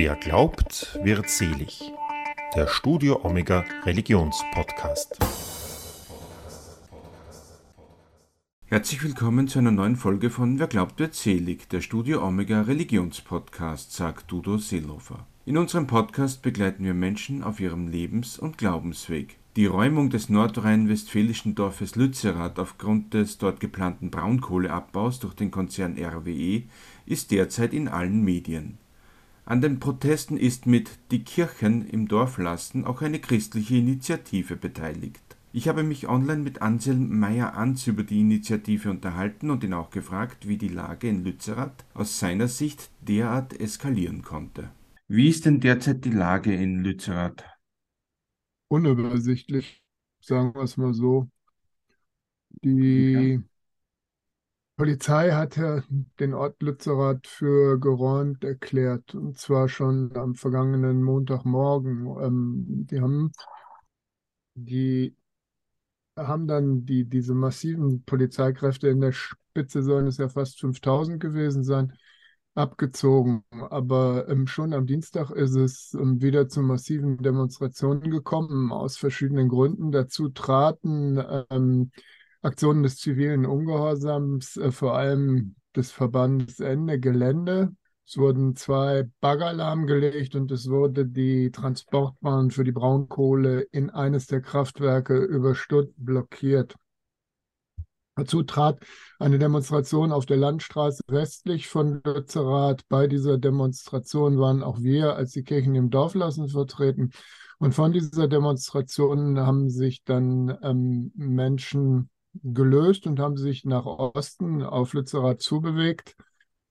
Wer glaubt, wird selig. Der Studio Omega Religionspodcast. Herzlich willkommen zu einer neuen Folge von Wer glaubt, wird selig, der Studio Omega Religionspodcast, sagt Dudo Seelhofer. In unserem Podcast begleiten wir Menschen auf ihrem Lebens- und Glaubensweg. Die Räumung des nordrhein-westfälischen Dorfes Lützerath aufgrund des dort geplanten Braunkohleabbaus durch den Konzern RWE ist derzeit in allen Medien. An den Protesten ist mit Die Kirchen im Dorf lassen auch eine christliche Initiative beteiligt. Ich habe mich online mit Anselm Meyer-Anz über die Initiative unterhalten und ihn auch gefragt, wie die Lage in Lützerath aus seiner Sicht derart eskalieren konnte. Wie ist denn derzeit die Lage in Lützerath? Unübersichtlich, sagen wir es mal so. Die ja. Polizei hat ja den Ort Lützerath für geräumt erklärt, und zwar schon am vergangenen Montagmorgen. Ähm, die haben die haben dann die, diese massiven Polizeikräfte in der Spitze, sollen es ja fast 5000 gewesen sein, abgezogen. Aber ähm, schon am Dienstag ist es ähm, wieder zu massiven Demonstrationen gekommen, aus verschiedenen Gründen. Dazu traten ähm, Aktionen des zivilen Ungehorsams, äh, vor allem des Verbandes Ende Gelände. Es wurden zwei Bagger lahmgelegt und es wurde die Transportbahn für die Braunkohle in eines der Kraftwerke über Stutt blockiert. Dazu trat eine Demonstration auf der Landstraße westlich von Lützerath. Bei dieser Demonstration waren auch wir als die Kirchen im Dorf lassen vertreten. Und von dieser Demonstration haben sich dann ähm, Menschen gelöst und haben sich nach Osten auf Lützerath zubewegt.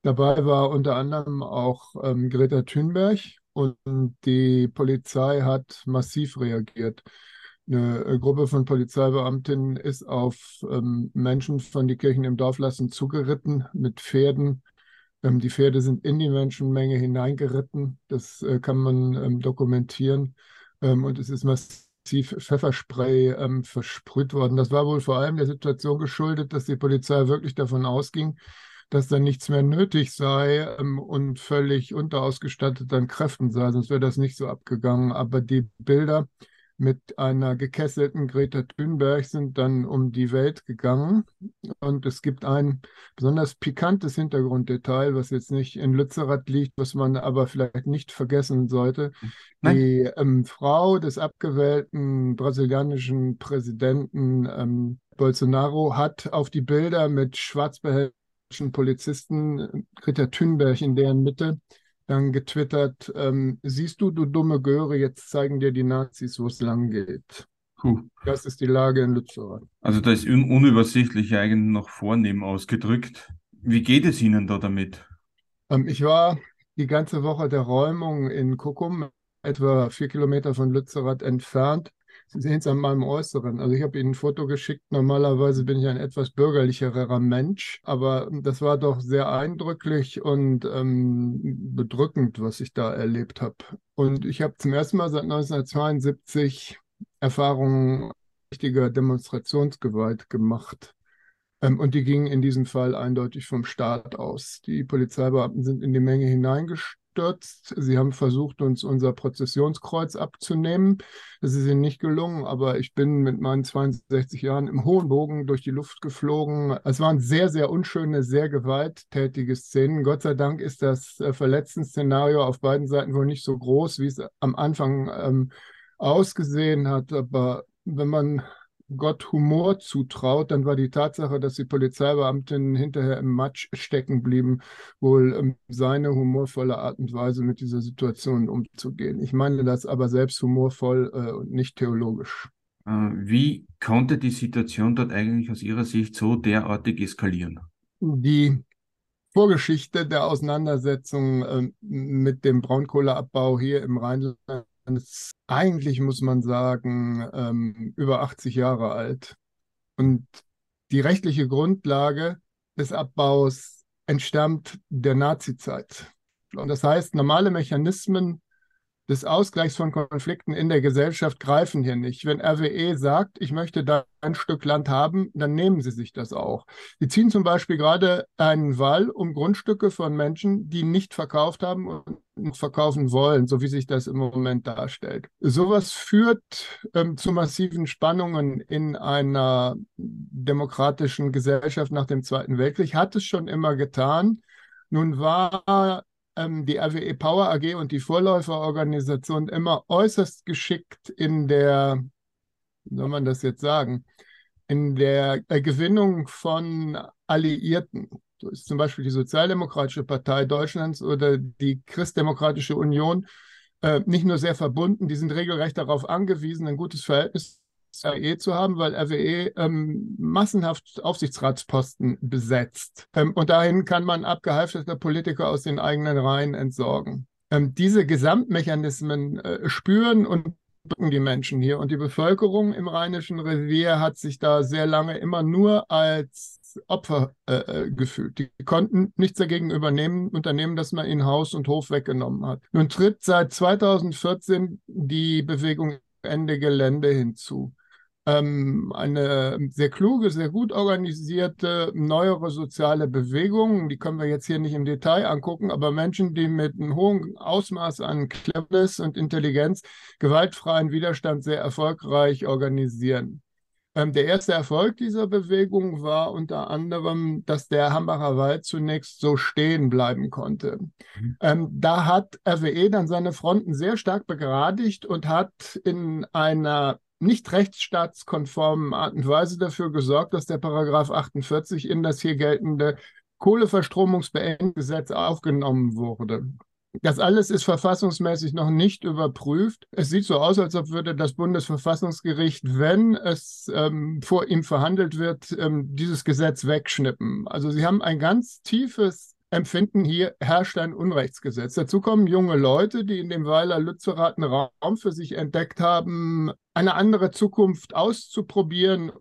Dabei war unter anderem auch ähm, Greta Thunberg und die Polizei hat massiv reagiert. Eine äh, Gruppe von Polizeibeamtinnen ist auf ähm, Menschen von die Kirchen im Dorf lassen zugeritten mit Pferden. Ähm, die Pferde sind in die Menschenmenge hineingeritten. Das äh, kann man ähm, dokumentieren. Ähm, und es ist massiv Pfefferspray ähm, versprüht worden. Das war wohl vor allem der Situation geschuldet, dass die Polizei wirklich davon ausging, dass dann nichts mehr nötig sei ähm, und völlig unterausgestattet an Kräften sei, sonst wäre das nicht so abgegangen. Aber die Bilder mit einer gekesselten Greta Thunberg sind dann um die Welt gegangen. Und es gibt ein besonders pikantes Hintergrunddetail, was jetzt nicht in Lützerath liegt, was man aber vielleicht nicht vergessen sollte. Nein. Die ähm, Frau des abgewählten brasilianischen Präsidenten ähm, Bolsonaro hat auf die Bilder mit schwarz Polizisten Greta Thunberg in deren Mitte dann getwittert, ähm, siehst du, du dumme Göre, jetzt zeigen dir die Nazis, wo es lang geht. Puh. Das ist die Lage in Lützerath. Also da ist un unübersichtlich eigentlich noch vornehm ausgedrückt. Wie geht es Ihnen da damit? Ähm, ich war die ganze Woche der Räumung in Kuckum, etwa vier Kilometer von Lützerath entfernt. Sie sehen es an meinem Äußeren. Also ich habe Ihnen ein Foto geschickt. Normalerweise bin ich ein etwas bürgerlicherer Mensch, aber das war doch sehr eindrücklich und ähm, bedrückend, was ich da erlebt habe. Und ich habe zum ersten Mal seit 1972 Erfahrungen richtiger Demonstrationsgewalt gemacht. Ähm, und die gingen in diesem Fall eindeutig vom Staat aus. Die Polizeibeamten sind in die Menge hineingestoßen abgestürzt. Sie haben versucht, uns unser Prozessionskreuz abzunehmen. Das ist ihnen nicht gelungen, aber ich bin mit meinen 62 Jahren im hohen Bogen durch die Luft geflogen. Es waren sehr, sehr unschöne, sehr gewalttätige Szenen. Gott sei Dank ist das äh, Verletzten-Szenario auf beiden Seiten wohl nicht so groß, wie es am Anfang ähm, ausgesehen hat. Aber wenn man Gott Humor zutraut, dann war die Tatsache, dass die Polizeibeamtinnen hinterher im Matsch stecken blieben, wohl ähm, seine humorvolle Art und Weise, mit dieser Situation umzugehen. Ich meine das aber selbst humorvoll äh, und nicht theologisch. Äh, wie konnte die Situation dort eigentlich aus Ihrer Sicht so derartig eskalieren? Die Vorgeschichte der Auseinandersetzung äh, mit dem Braunkohleabbau hier im Rheinland ist eigentlich, muss man sagen, ähm, über 80 Jahre alt. Und die rechtliche Grundlage des Abbaus entstammt der Nazizeit. Und das heißt, normale Mechanismen des Ausgleichs von Konflikten in der Gesellschaft greifen hier nicht. Wenn RWE sagt, ich möchte da ein Stück Land haben, dann nehmen sie sich das auch. Sie ziehen zum Beispiel gerade einen Wall um Grundstücke von Menschen, die nicht verkauft haben und verkaufen wollen, so wie sich das im Moment darstellt. Sowas führt ähm, zu massiven Spannungen in einer demokratischen Gesellschaft nach dem Zweiten Weltkrieg, hat es schon immer getan. Nun war die RWE Power AG und die Vorläuferorganisation immer äußerst geschickt in der, wie soll man das jetzt sagen, in der äh, Gewinnung von Alliierten. So ist zum Beispiel die Sozialdemokratische Partei Deutschlands oder die Christdemokratische Union äh, nicht nur sehr verbunden, die sind regelrecht darauf angewiesen, ein gutes Verhältnis RWE zu haben, weil RWE ähm, massenhaft Aufsichtsratsposten besetzt. Ähm, und dahin kann man abgehalfterte Politiker aus den eigenen Reihen entsorgen. Ähm, diese Gesamtmechanismen äh, spüren und drücken die Menschen hier. Und die Bevölkerung im Rheinischen Revier hat sich da sehr lange immer nur als Opfer äh, äh gefühlt. Die konnten nichts dagegen übernehmen, unternehmen, dass man ihnen Haus und Hof weggenommen hat. Nun tritt seit 2014 die Bewegung Ende Gelände hinzu ähm, eine sehr kluge, sehr gut organisierte, neuere soziale Bewegung. Die können wir jetzt hier nicht im Detail angucken, aber Menschen, die mit einem hohen Ausmaß an Cleverness und Intelligenz gewaltfreien Widerstand sehr erfolgreich organisieren. Ähm, der erste Erfolg dieser Bewegung war unter anderem, dass der Hambacher Wald zunächst so stehen bleiben konnte. Mhm. Ähm, da hat RWE dann seine Fronten sehr stark begradigt und hat in einer nicht rechtsstaatskonformen Art und Weise dafür gesorgt, dass der Paragraph 48 in das hier geltende Kohleverstromungsbeendgesetz aufgenommen wurde. Das alles ist verfassungsmäßig noch nicht überprüft. Es sieht so aus, als ob würde das Bundesverfassungsgericht, wenn es ähm, vor ihm verhandelt wird, ähm, dieses Gesetz wegschnippen. Also sie haben ein ganz tiefes empfinden, hier herrscht ein Unrechtsgesetz. Dazu kommen junge Leute, die in dem Weiler Lützerath einen Raum für sich entdeckt haben, eine andere Zukunft auszuprobieren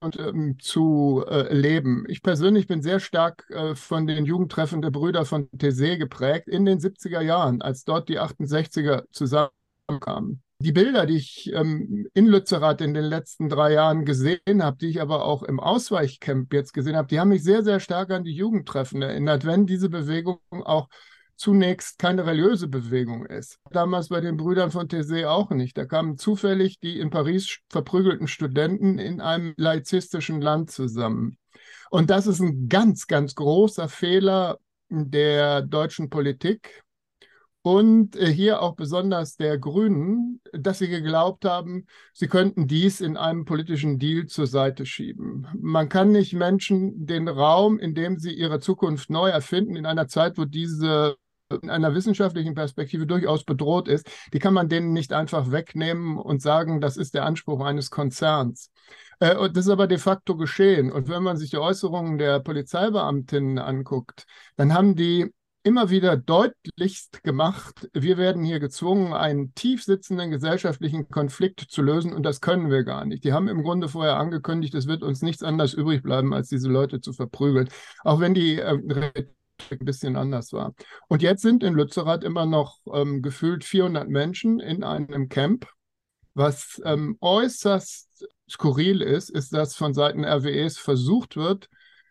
und, ähm, zu äh, leben. Ich persönlich bin sehr stark äh, von den Jugendtreffen der Brüder von Thésée geprägt in den 70er Jahren, als dort die 68er zusammenkamen die Bilder, die ich ähm, in Lützerath in den letzten drei Jahren gesehen habe, die ich aber auch im Ausweichcamp jetzt gesehen habe, die haben mich sehr, sehr stark an die Jugendtreffen erinnert, wenn diese Bewegung auch zunächst keine religiöse Bewegung ist. Damals bei den Brüdern von Thésée auch nicht. Da kamen zufällig die in Paris verprügelten Studenten in einem laizistischen Land zusammen. Und das ist ein ganz, ganz großer Fehler der deutschen Politik, und äh, hier auch besonders der Grünen, dass sie geglaubt haben, sie könnten dies in einem politischen Deal zur Seite schieben. Man kann nicht Menschen den Raum, in dem sie ihre Zukunft neu erfinden, in einer Zeit, wo diese in einer wissenschaftlichen Perspektive durchaus bedroht ist, die kann man denen nicht einfach wegnehmen und sagen, das ist der Anspruch eines Konzerns. Äh, und das ist aber de facto geschehen. Und wenn man sich die Äußerungen der Polizeibeamtinnen anguckt, dann haben die immer wieder deutlichst gemacht, wir werden hier gezwungen, einen tief sitzenden gesellschaftlichen Konflikt zu lösen und das können wir gar nicht. Die haben im Grunde vorher angekündigt, es wird uns nichts anderes übrig bleiben, als diese Leute zu verprügeln, auch wenn die äh, ein bisschen anders war. Und jetzt sind in Lützerath immer noch ähm, gefühlt 400 Menschen in einem Camp. Was ähm, äußerst skurril ist, ist, dass von Seiten RWEs versucht wird,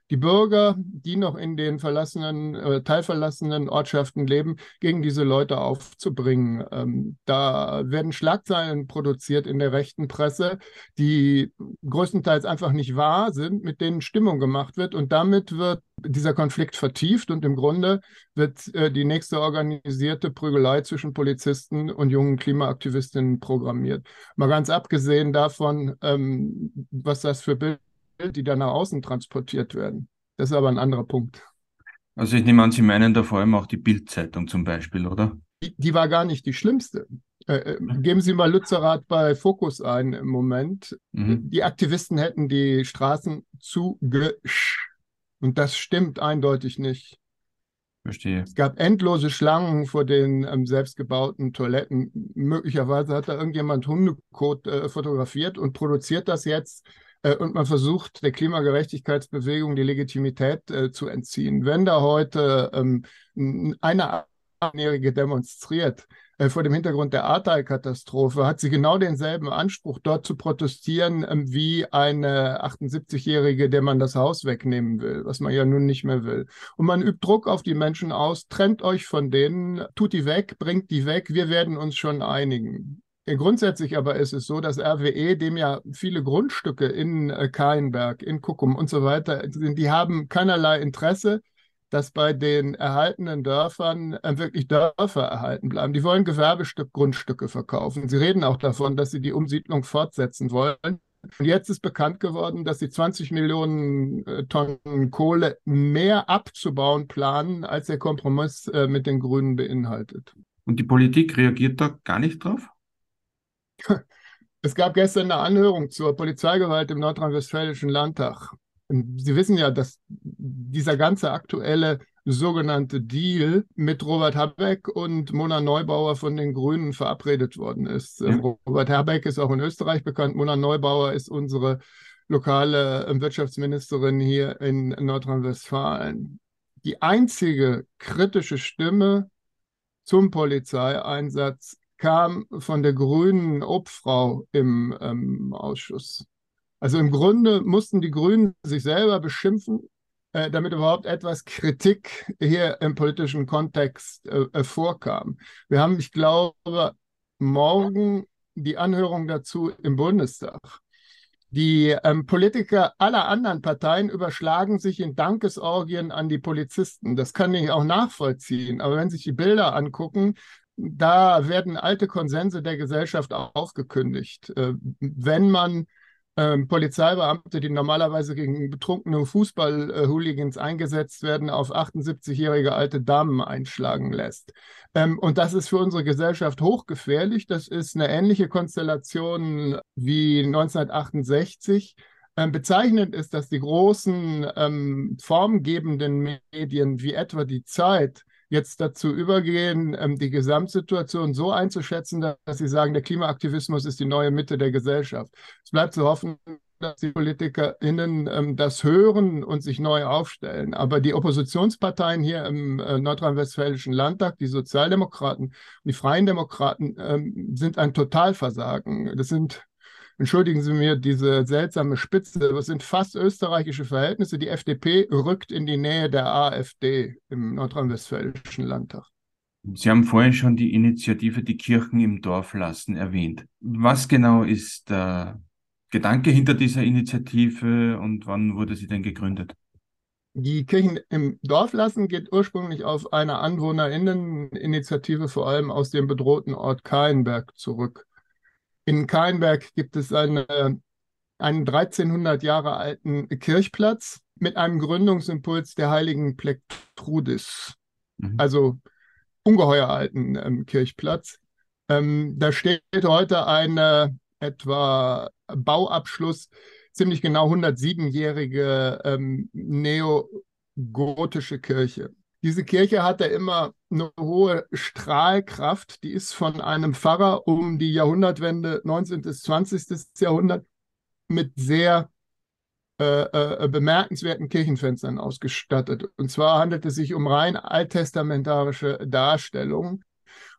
die Bürger, die noch in den verlassenen, äh, teilverlassenen Ortschaften leben, gegen diese Leute aufzubringen. Ähm, da werden Schlagzeilen produziert in der rechten Presse, die größtenteils einfach nicht wahr sind, mit denen Stimmung gemacht wird. Und damit wird dieser Konflikt vertieft und im Grunde wird äh, die nächste organisierte Prügelei zwischen Polizisten und jungen Klimaaktivistinnen programmiert. Mal ganz abgesehen davon, ähm, was das für Bilder die dann nach außen transportiert werden. Das ist aber ein anderer Punkt. Also ich nehme an, Sie meinen da vor allem auch die Bildzeitung zum Beispiel, oder? Die, die war gar nicht die schlimmste. Äh, äh geben Sie mal Lützerath bei Fokus ein im Moment. Mhm. Die Aktivisten hätten die Straßen zugesch. Und das stimmt eindeutig nicht. Verstehe. Es gab endlose Schlangen vor den ähm, selbstgebauten Toiletten. Möglicherweise hat da irgendjemand Hundekot äh, fotografiert und produziert das jetzt und man versucht, der Klimagerechtigkeitsbewegung die Legitimität äh, zu entziehen. Wenn da heute ähm, eine Jährige demonstriert äh, vor dem Hintergrund der Ahrtal-Katastrophe, hat sie genau denselben Anspruch, dort zu protestieren, ähm, wie eine 78-Jährige, der man das Haus wegnehmen will, was man ja nun nicht mehr will. Und man übt Druck auf die Menschen aus, trennt euch von denen, tut die weg, bringt die weg, wir werden uns schon einigen. Grundsätzlich aber ist es so, dass RWE, dem ja viele Grundstücke in äh, Kainberg, in Kuckum und so weiter sind, die haben keinerlei Interesse, dass bei den erhaltenen Dörfern äh, wirklich Dörfer erhalten bleiben. Die wollen Gewerbestück-Grundstücke verkaufen. Sie reden auch davon, dass sie die Umsiedlung fortsetzen wollen. Und jetzt ist bekannt geworden, dass sie 20 Millionen äh, Tonnen Kohle mehr abzubauen planen, als der Kompromiss mit den Grünen beinhaltet. Und die Politik reagiert da gar nicht drauf? Es gab gestern eine Anhörung zur Polizeigewalt im Nordrhein-Westfälischen Landtag. Sie wissen ja, dass dieser ganze aktuelle sogenannte Deal mit Robert Habeck und Mona Neubauer von den Grünen verabredet worden ist. Ja. Robert Habeck ist auch in Österreich bekannt. Mona Neubauer ist unsere lokale Wirtschaftsministerin hier in Nordrhein-Westfalen. Die einzige kritische Stimme zum Polizeieinsatz kam von der grünen Obfrau im ähm, Ausschuss. Also im Grunde mussten die Grünen sich selber beschimpfen, äh, damit überhaupt etwas Kritik hier im politischen Kontext äh, äh vorkam. Wir haben, ich glaube, morgen die Anhörung dazu im Bundestag. Die ähm, Politiker aller anderen Parteien überschlagen sich in Dankesorgien an die Polizisten. Das kann ich auch nachvollziehen. Aber wenn Sie sich die Bilder angucken, da werden alte Konsense der Gesellschaft aufgekündigt. Äh, wenn man ähm, Polizeibeamte, die normalerweise gegen betrunkene Fußball-Hooligans eingesetzt werden, auf 78-jährige alte Damen einschlagen lässt. Ähm, und das ist für unsere Gesellschaft hochgefährlich. Das ist eine ähnliche Konstellation wie 1968. Ähm, bezeichnend ist, dass die großen formgebenden Medien wie etwa die Zeit jetzt dazu übergehen, ähm, die Gesamtsituation so einzuschätzen, dass sie sagen, der Klimaaktivismus ist die neue Mitte der Gesellschaft. Es bleibt zu hoffen, dass die PolitikerInnen ähm, das hören und sich neu aufstellen. Aber die Oppositionsparteien hier im äh, nordrhein-westfälischen Landtag, die Sozialdemokraten die Freien Demokraten, ähm, sind ein Totalversagen. Das sind entschuldigen Sie mir diese seltsame Spitze, das sind fast österreichische Verhältnisse. Die FDP rückt in die Nähe der AfD im nordrhein-westfälischen Landtag. Sie haben vorhin schon die Initiative Die Kirchen im Dorf lassen erwähnt. Was genau ist der Gedanke hinter dieser Initiative und wann wurde sie denn gegründet? Die Kirchen im Dorf lassen geht ursprünglich auf eine Anwohnerinneninitiative vor allem aus dem bedrohten Ort Kainberg zurück. In Kainberg gibt es eine, einen 1300 Jahre alten Kirchplatz mit einem Gründungsimpuls der heiligen Plektrudis, mhm. also ungeheuer alten ähm, Kirchplatz. Ähm, da steht heute ein etwa Bauabschluss, ziemlich genau 107-jährige ähm, neogotische Kirche. Diese Kirche hatte immer eine hohe Strahlkraft. Die ist von einem Pfarrer um die Jahrhundertwende 19. bis 20. Jahrhundert mit sehr äh, äh, bemerkenswerten Kirchenfenstern ausgestattet. Und zwar handelt es sich um rein alttestamentarische Darstellungen.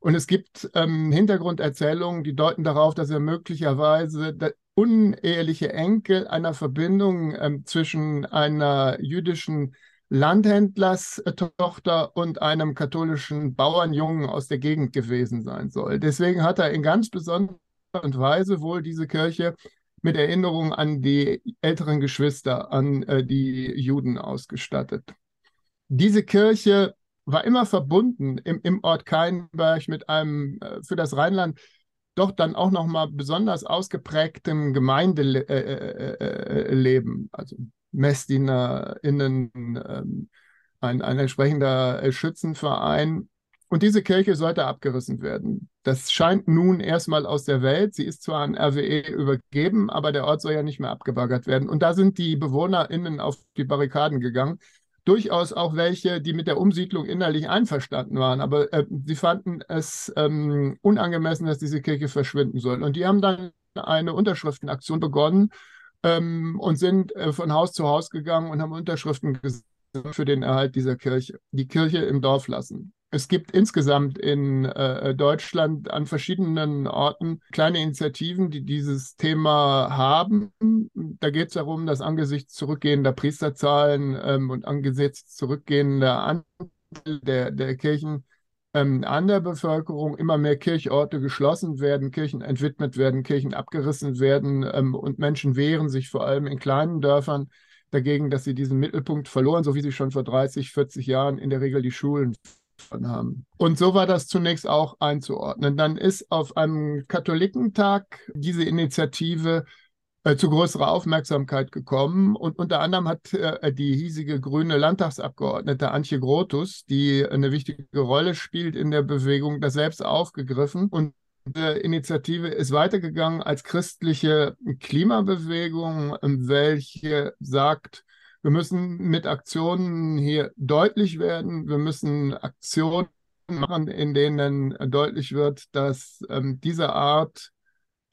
Und es gibt ähm, Hintergrunderzählungen, die deuten darauf, dass er möglicherweise der uneheliche Enkel einer Verbindung ähm, zwischen einer jüdischen Landhändlerstochter und einem katholischen Bauernjungen aus der Gegend gewesen sein soll. Deswegen hat er in ganz besonderer Weise wohl diese Kirche mit Erinnerung an die älteren Geschwister, an äh, die Juden ausgestattet. Diese Kirche war immer verbunden im, im Ort Keinberg mit einem äh, für das Rheinland doch dann auch nochmal besonders ausgeprägtem Gemeindeleben. Äh, äh, äh also MessdienerInnen, ähm, ein, ein entsprechender äh, Schützenverein. Und diese Kirche sollte abgerissen werden. Das scheint nun erstmal aus der Welt. Sie ist zwar an RWE übergeben, aber der Ort soll ja nicht mehr abgebaggert werden. Und da sind die BewohnerInnen auf die Barrikaden gegangen. Durchaus auch welche, die mit der Umsiedlung innerlich einverstanden waren, aber äh, sie fanden es ähm, unangemessen, dass diese Kirche verschwinden soll. Und die haben dann eine Unterschriftenaktion begonnen, ähm, und sind äh, von Haus zu Haus gegangen und haben Unterschriften für den Erhalt dieser Kirche, die Kirche im Dorf lassen. Es gibt insgesamt in äh, Deutschland an verschiedenen Orten kleine Initiativen, die dieses Thema haben. Da geht es darum, dass angesichts zurückgehender Priesterzahlen ähm, und angesichts zurückgehender Anteil der, der Kirchen ähm, an der Bevölkerung immer mehr Kirchorte geschlossen werden, Kirchen entwidmet werden, Kirchen abgerissen werden ähm, und Menschen wehren sich vor allem in kleinen Dörfern dagegen, dass sie diesen Mittelpunkt verloren, so wie sie schon vor 30, 40 Jahren in der Regel die Schulen haben. Und so war das zunächst auch einzuordnen. Dann ist auf einem Katholikentag diese Initiative zu größerer Aufmerksamkeit gekommen. Und unter anderem hat äh, die hiesige grüne Landtagsabgeordnete Antje Grotus, die eine wichtige Rolle spielt in der Bewegung, das selbst aufgegriffen. Und die Initiative ist weitergegangen als christliche Klimabewegung, welche sagt, wir müssen mit Aktionen hier deutlich werden. Wir müssen Aktionen machen, in denen deutlich wird, dass ähm, diese Art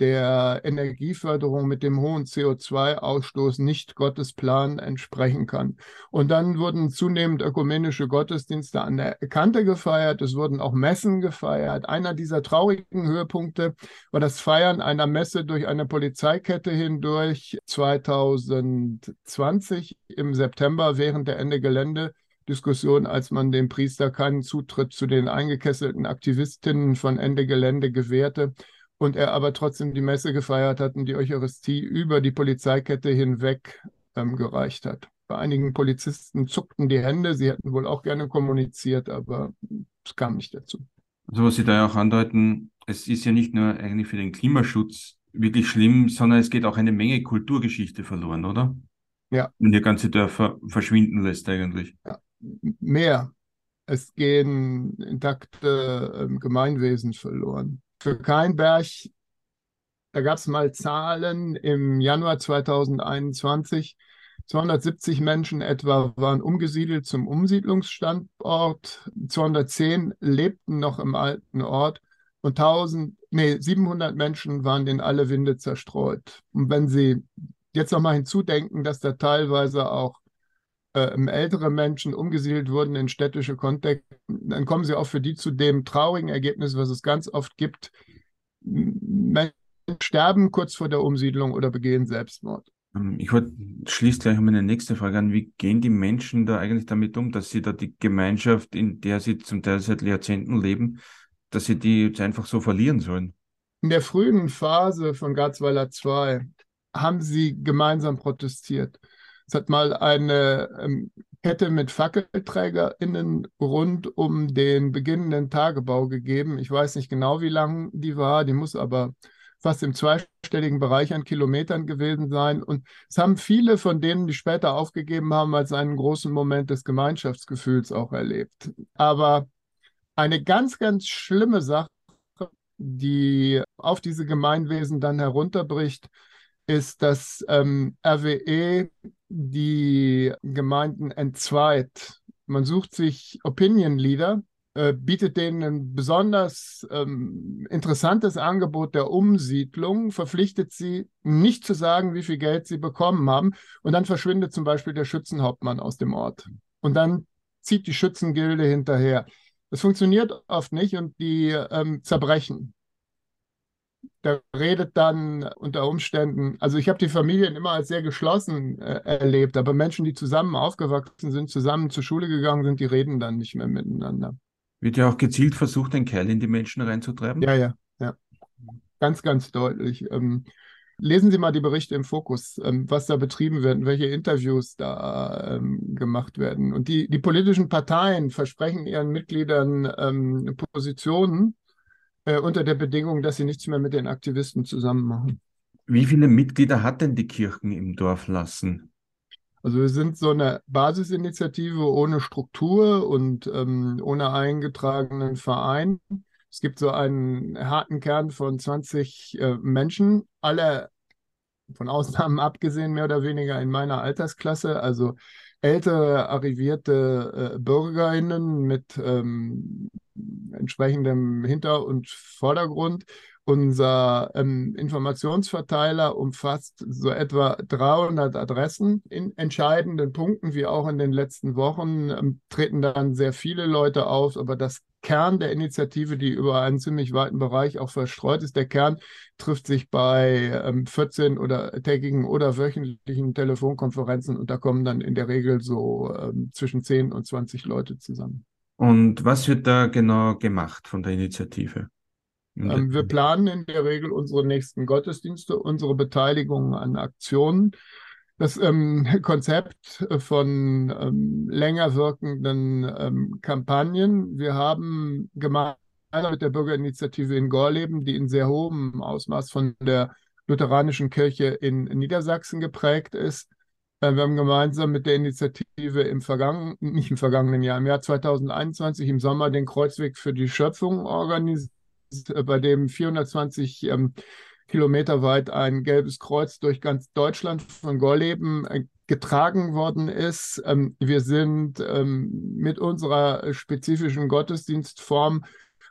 der Energieförderung mit dem hohen CO2-Ausstoß nicht Gottes Plan entsprechen kann. Und dann wurden zunehmend ökumenische Gottesdienste an der Kante gefeiert. Es wurden auch Messen gefeiert. Einer dieser traurigen Höhepunkte war das Feiern einer Messe durch eine Polizeikette hindurch 2020 im September während der Ende Gelände Diskussion, als man dem Priester keinen Zutritt zu den eingekesselten Aktivistinnen von Ende Gelände gewährte und er aber trotzdem die Messe gefeiert hat und die Eucharistie über die Polizeikette hinweg ähm, gereicht hat. Bei einigen Polizisten zuckten die Hände, sie hätten wohl auch gerne kommuniziert, aber es kam nicht dazu. Also was Sie da ja auch andeuten, es ist ja nicht nur eigentlich für den Klimaschutz wirklich schlimm, sondern es geht auch eine Menge Kulturgeschichte verloren, oder? Ja. Und hier ganze Dörfer verschwinden lässt eigentlich. Ja. Mehr. Es gehen intakte äh, Gemeinwesen verloren für Keinberg, da gab es mal Zahlen im Januar 2021. 270 Menschen etwa waren umgesiedelt zum Umsiedlungsstandort, 210 lebten noch im alten Ort und 1000, nee, 700 Menschen waren in alle Winde zerstreut. Und wenn Sie jetzt nochmal hinzudenken, dass da teilweise auch äh, ältere Menschen umgesiedelt wurden in städtische Kontexte, dann kommen sie auch für die zu dem traurigen Ergebnis, was es ganz oft gibt. Menschen sterben kurz vor der Umsiedlung oder begehen Selbstmord. Ähm, ich wollte, schließt gleich meine nächste Frage an. Wie gehen die Menschen da eigentlich damit um, dass sie da die Gemeinschaft, in der sie zum Teil seit Jahrzehnten leben, dass sie die jetzt einfach so verlieren sollen? In der frühen Phase von Garzweiler 2 haben sie gemeinsam protestiert. Es hat mal eine ähm, Kette mit FackelträgerInnen rund um den beginnenden Tagebau gegeben. Ich weiß nicht genau, wie lang die war. Die muss aber fast im zweistelligen Bereich an Kilometern gewesen sein. Und es haben viele von denen, die später aufgegeben haben, als einen großen Moment des Gemeinschaftsgefühls auch erlebt. Aber eine ganz, ganz schlimme Sache, die auf diese Gemeinwesen dann herunterbricht, ist, dass ähm, RWE die Gemeinden entzweit. Man sucht sich Opinion Leader, äh, bietet denen ein besonders ähm, interessantes Angebot der Umsiedlung, verpflichtet sie nicht zu sagen, wie viel Geld sie bekommen haben. Und dann verschwindet zum Beispiel der Schützenhauptmann aus dem Ort. Und dann zieht die Schützengilde hinterher. Das funktioniert oft nicht und die ähm, zerbrechen der redet dann unter Umständen, also ich habe die Familien immer als sehr geschlossen äh, erlebt, aber Menschen, die zusammen aufgewachsen sind, zusammen zur Schule gegangen sind, die reden dann nicht mehr miteinander. Wird ja auch gezielt versucht, einen Keil in die Menschen reinzutreiben? Ja, ja, ja. Ganz, ganz deutlich. Ähm, lesen Sie mal die Berichte im Fokus, ähm, was da betrieben wird, welche Interviews da ähm, gemacht werden. Und die, die politischen Parteien versprechen ihren Mitgliedern ähm, Positionen, äh, unter der Bedingung, dass sie nichts mehr mit den Aktivisten zusammen machen. Wie viele Mitglieder hat denn die Kirchen im Dorf lassen? Also wir sind so eine Basisinitiative ohne Struktur und ähm, ohne eingetragenen Verein. Es gibt so einen harten Kern von 20 äh, Menschen, alle von Ausnahmen abgesehen, mehr oder weniger in meiner Altersklasse, also ältere, arrivierte äh, BürgerInnen mit ähm, entsprechendem Hinter- und Vordergrund. Unser ähm, Informationsverteiler umfasst so etwa 300 Adressen. In entscheidenden Punkten, wie auch in den letzten Wochen, ähm, treten dann sehr viele Leute auf, aber das Kern der Initiative, die über einen ziemlich weiten Bereich auch verstreut ist, der Kern trifft sich bei ähm, 14 oder tägigen oder wöchentlichen Telefonkonferenzen und da kommen dann in der Regel so ähm, zwischen 10 und 20 Leute zusammen. Und was wird da genau gemacht von der Initiative? Ähm, wir planen in der Regel unsere nächsten Gottesdienste, unsere Beteiligung an Aktionen. Das ähm, Konzept von ähm, länger wirkenden ähm, Kampagnen. Wir haben gemeinsam mit der Bürgerinitiative in Gorleben, die in sehr hohem Ausmaß von der lutheranischen Kirche in Niedersachsen geprägt ist, äh, wir haben gemeinsam mit der Initiative im vergangenen, nicht im vergangenen Jahr, im Jahr 2021 im Sommer den Kreuzweg für die Schöpfung organisiert äh, bei dem 420 ähm, Kilometer weit ein gelbes Kreuz durch ganz Deutschland von Gorleben äh, getragen worden ist. Ähm, wir sind ähm, mit unserer spezifischen Gottesdienstform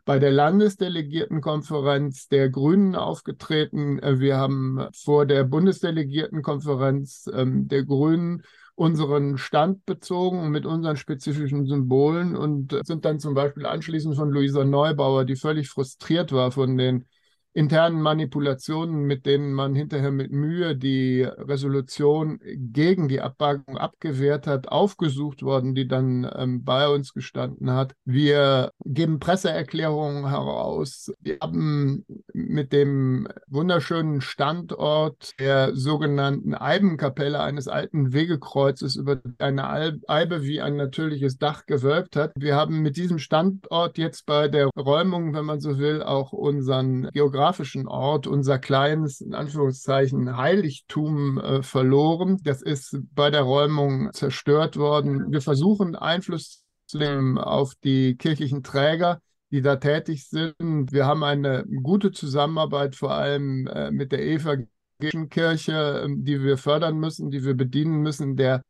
bei der Landesdelegiertenkonferenz der Grünen aufgetreten. Äh, wir haben vor der Bundesdelegiertenkonferenz ähm, der Grünen unseren Stand bezogen mit unseren spezifischen Symbolen und sind dann zum Beispiel anschließend von Luisa Neubauer, die völlig frustriert war von den internen Manipulationen, mit denen man hinterher mit Mühe die Resolution gegen die Abbagung abgewehrt hat, aufgesucht worden, die dann ähm, bei uns gestanden hat. Wir geben Presseerklärungen heraus. Wir haben mit dem wunderschönen Standort der sogenannten Eibenkapelle eines alten Wegekreuzes über eine Eibe wie ein natürliches Dach gewölbt hat. Wir haben mit diesem Standort jetzt bei der Räumung, wenn man so will, auch unseren Geografischen geografischen Ort unser kleines, in Anführungszeichen, Heiligtum äh, verloren. Das ist bei der Räumung zerstört worden. Wir versuchen Einfluss zu nehmen auf die kirchlichen Träger, die da tätig sind. Wir haben eine gute Zusammenarbeit vor allem äh, mit der evangelischen Kirche, äh, die wir fördern müssen, die wir bedienen müssen. Der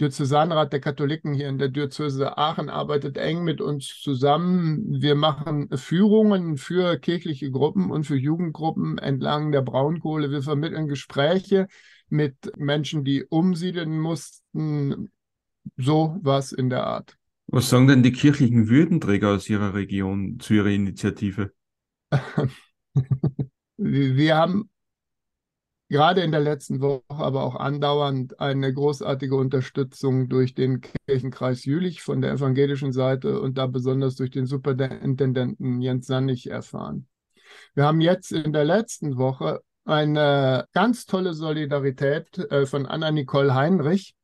Diözesanrat der Katholiken hier in der Diözese Aachen arbeitet eng mit uns zusammen. Wir machen Führungen für kirchliche Gruppen und für Jugendgruppen entlang der Braunkohle. Wir vermitteln Gespräche mit Menschen, die umsiedeln mussten. So was in der Art. Was sagen denn die kirchlichen Würdenträger aus Ihrer Region zu Ihrer Initiative? Wir haben gerade in der letzten Woche, aber auch andauernd eine großartige Unterstützung durch den Kirchenkreis Jülich von der evangelischen Seite und da besonders durch den Superintendenten Jens Sannig erfahren. Wir haben jetzt in der letzten Woche eine ganz tolle Solidarität äh, von Anna-Nicole Heinrich,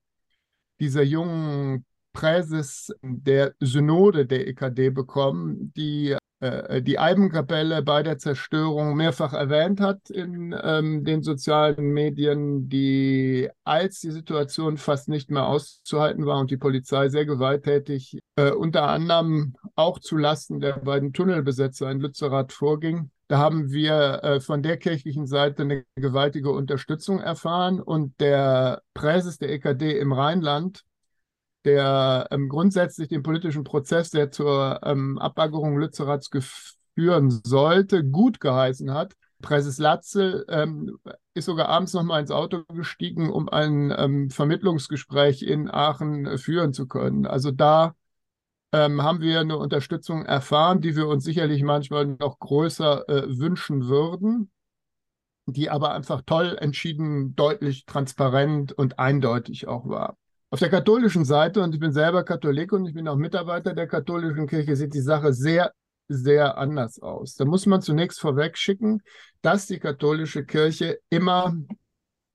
dieser jungen Präses der Synode der EKD bekommen, die die Eibenkapelle bei der Zerstörung mehrfach erwähnt hat in ähm, den sozialen Medien, die, als die Situation fast nicht mehr auszuhalten war und die Polizei sehr gewalttätig, äh, unter anderem auch zu Lasten der beiden Tunnelbesetzer in Lützerath vorging. Da haben wir äh, von der kirchlichen Seite eine gewaltige Unterstützung erfahren und der Präses der EKD im Rheinland der ähm, grundsätzlich den politischen Prozess, der zur ähm, Abbaggerung Lützeraths führen sollte, gut geheißen hat. Präses Latzel ähm, ist sogar abends noch mal ins Auto gestiegen, um ein ähm, Vermittlungsgespräch in Aachen führen zu können. Also da ähm, haben wir eine Unterstützung erfahren, die wir uns sicherlich manchmal noch größer äh, wünschen würden, die aber einfach toll entschieden, deutlich, transparent und eindeutig auch war. Auf der katholischen Seite, und ich bin selber Katholik und ich bin auch Mitarbeiter der katholischen Kirche, sieht die Sache sehr, sehr anders aus. Da muss man zunächst vorweg schicken, dass die katholische Kirche immer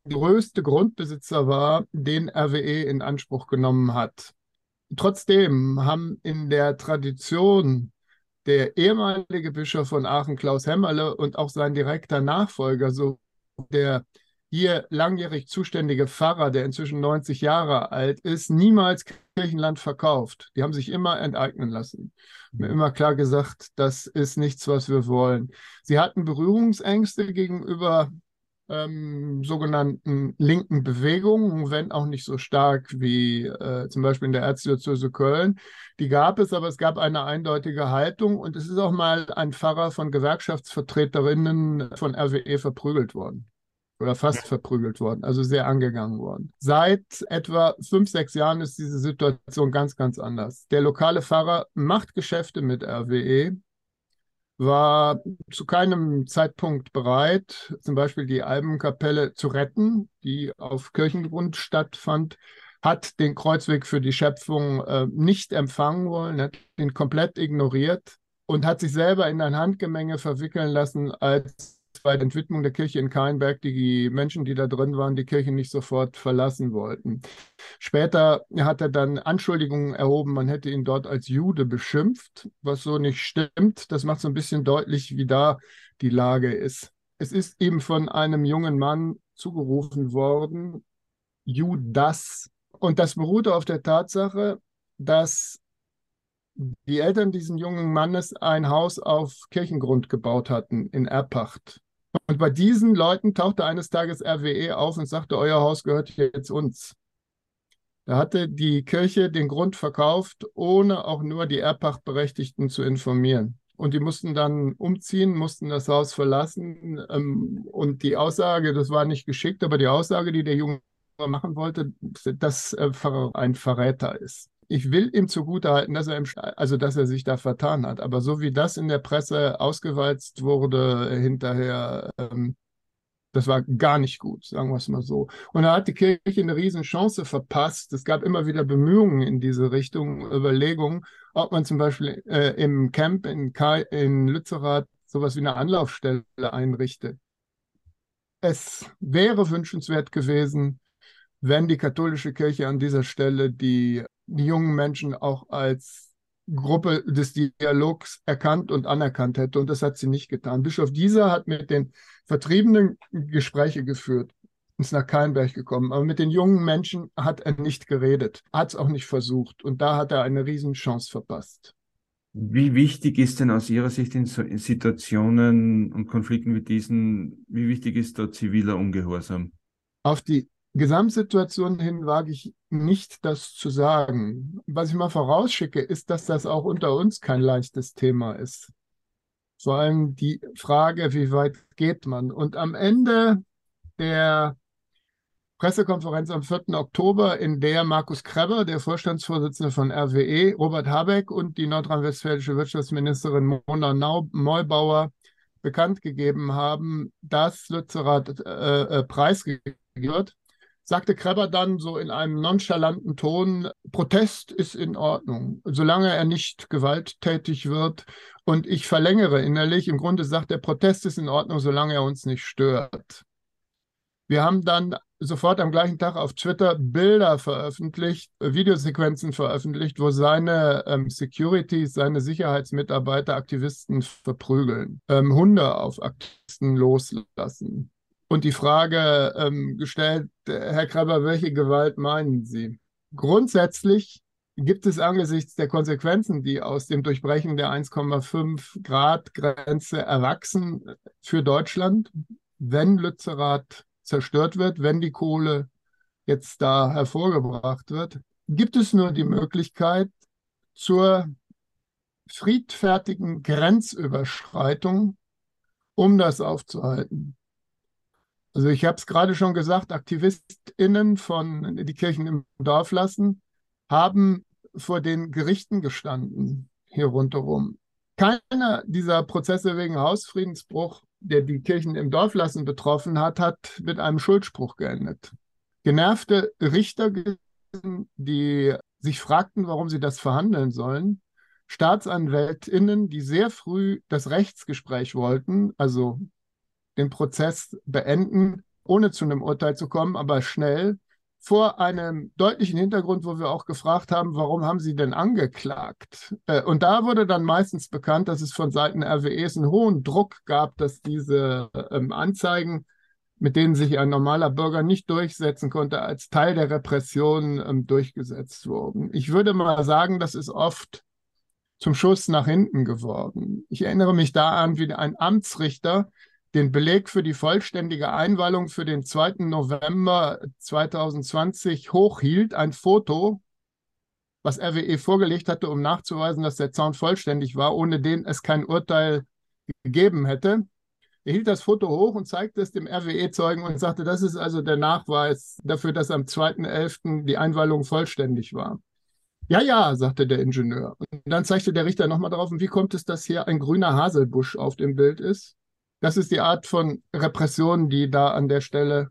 größte Grundbesitzer war, den RWE in Anspruch genommen hat. Trotzdem haben in der Tradition der ehemalige Bischof von Aachen, Klaus Hämmerle, und auch sein direkter Nachfolger, so der hier langjährig zuständige Pfarrer, der inzwischen 90 Jahre alt ist, niemals Kirchenland verkauft. Die haben sich immer enteignen lassen. Mir immer klar gesagt, das ist nichts, was wir wollen. Sie hatten Berührungsängste gegenüber ähm, sogenannten linken Bewegungen, wenn auch nicht so stark wie äh, zum Beispiel in der Erzdiözese Köln. Die gab es, aber es gab eine eindeutige Haltung und es ist auch mal ein Pfarrer von Gewerkschaftsvertreterinnen von RWE verprügelt worden oder fast verprügelt worden, also sehr angegangen worden. Seit etwa fünf, sechs Jahren ist diese Situation ganz, ganz anders. Der lokale Pfarrer macht Geschäfte mit RWE, war zu keinem Zeitpunkt bereit, zum Beispiel die Albenkapelle zu retten, die auf Kirchengrund stattfand, hat den Kreuzweg für die Schöpfung äh, nicht empfangen wollen, hat ihn komplett ignoriert und hat sich selber in ein Handgemenge verwickeln lassen, als bei der Entwidmung der Kirche in Keinberg die Menschen, die da drin waren, die Kirche nicht sofort verlassen wollten. Später hat er dann Anschuldigungen erhoben, man hätte ihn dort als Jude beschimpft, was so nicht stimmt. Das macht so ein bisschen deutlich, wie da die Lage ist. Es ist ihm von einem jungen Mann zugerufen worden, Judas. Und das beruhte auf der Tatsache, dass die Eltern diesen jungen Mannes ein Haus auf Kirchengrund gebaut hatten in Erpacht. Und bei diesen Leuten tauchte eines Tages RWE auf und sagte, euer Haus gehört jetzt uns. Da hatte die Kirche den Grund verkauft, ohne auch nur die Erbpachtberechtigten zu informieren. Und die mussten dann umziehen, mussten das Haus verlassen. Ähm, und die Aussage, das war nicht geschickt, aber die Aussage, die der Junge machen wollte, dass ein Verräter ist ich will ihm zugutehalten, dass er, im, also dass er sich da vertan hat. Aber so wie das in der Presse ausgewalzt wurde hinterher, ähm, das war gar nicht gut, sagen wir es mal so. Und da hat die Kirche eine Riesenchance verpasst. Es gab immer wieder Bemühungen in diese Richtung, Überlegungen, ob man zum Beispiel äh, im Camp in, Kai, in Lützerath sowas wie eine Anlaufstelle einrichtet. Es wäre wünschenswert gewesen, wenn die katholische Kirche an dieser Stelle die die jungen Menschen auch als Gruppe des Dialogs erkannt und anerkannt hätte. Und das hat sie nicht getan. Bischof Dieser hat mit den Vertriebenen Gespräche geführt, ist nach Keinberg gekommen. Aber mit den jungen Menschen hat er nicht geredet, hat es auch nicht versucht. Und da hat er eine Riesenchance verpasst. Wie wichtig ist denn aus Ihrer Sicht in Situationen und Konflikten wie diesen, wie wichtig ist da ziviler Ungehorsam? Auf die Gesamtsituation hin wage ich nicht, das zu sagen. Was ich mal vorausschicke, ist, dass das auch unter uns kein leichtes Thema ist. Vor allem die Frage, wie weit geht man? Und am Ende der Pressekonferenz am 4. Oktober, in der Markus Kreber, der Vorstandsvorsitzende von RWE, Robert Habeck und die nordrhein-westfälische Wirtschaftsministerin Mona Neubauer bekannt gegeben haben, dass Lützerath äh, äh, preisgegeben wird, sagte Kreber dann so in einem nonchalanten Ton, Protest ist in Ordnung, solange er nicht gewalttätig wird. Und ich verlängere innerlich, im Grunde sagt der Protest ist in Ordnung, solange er uns nicht stört. Wir haben dann sofort am gleichen Tag auf Twitter Bilder veröffentlicht, Videosequenzen veröffentlicht, wo seine ähm, Securities, seine Sicherheitsmitarbeiter Aktivisten verprügeln, ähm, Hunde auf Aktivisten loslassen und die Frage ähm, gestellt, Herr Kreber, welche Gewalt meinen Sie? Grundsätzlich gibt es angesichts der Konsequenzen, die aus dem Durchbrechen der 1,5 Grad Grenze erwachsen für Deutschland, wenn Lützerath zerstört wird, wenn die Kohle jetzt da hervorgebracht wird, gibt es nur die Möglichkeit zur friedfertigen Grenzüberschreitung, um das aufzuhalten. Also ich habe es gerade schon gesagt, AktivistInnen von die Kirchen im Dorf lassen, haben vor den Gerichten gestanden, hier rundherum. Keiner dieser Prozesse wegen Hausfriedensbruch, der die Kirchen im Dorf lassen betroffen hat, hat mit einem Schuldspruch geendet. Genervte Richter, die sich fragten, warum sie das verhandeln sollen, StaatsanwältInnen, die sehr früh das Rechtsgespräch wollten, also den Prozess beenden, ohne zu einem Urteil zu kommen, aber schnell vor einem deutlichen Hintergrund, wo wir auch gefragt haben, warum haben Sie denn angeklagt? Äh, und da wurde dann meistens bekannt, dass es von Seiten RWEs einen hohen Druck gab, dass diese ähm, Anzeigen, mit denen sich ein normaler Bürger nicht durchsetzen konnte, als Teil der Repression ähm, durchgesetzt wurden. Ich würde mal sagen, das ist oft zum Schuss nach hinten geworden. Ich erinnere mich da an, wie ein Amtsrichter den Beleg für die vollständige Einweihung für den 2. November 2020 hochhielt, ein Foto, was RWE vorgelegt hatte, um nachzuweisen, dass der Zaun vollständig war, ohne den es kein Urteil gegeben hätte. Er hielt das Foto hoch und zeigte es dem RWE-Zeugen und sagte, das ist also der Nachweis dafür, dass am 2.11. die Einweihung vollständig war. Ja, ja, sagte der Ingenieur. Und dann zeigte der Richter nochmal darauf, und wie kommt es, dass hier ein grüner Haselbusch auf dem Bild ist? Das ist die Art von Repression, die da an der Stelle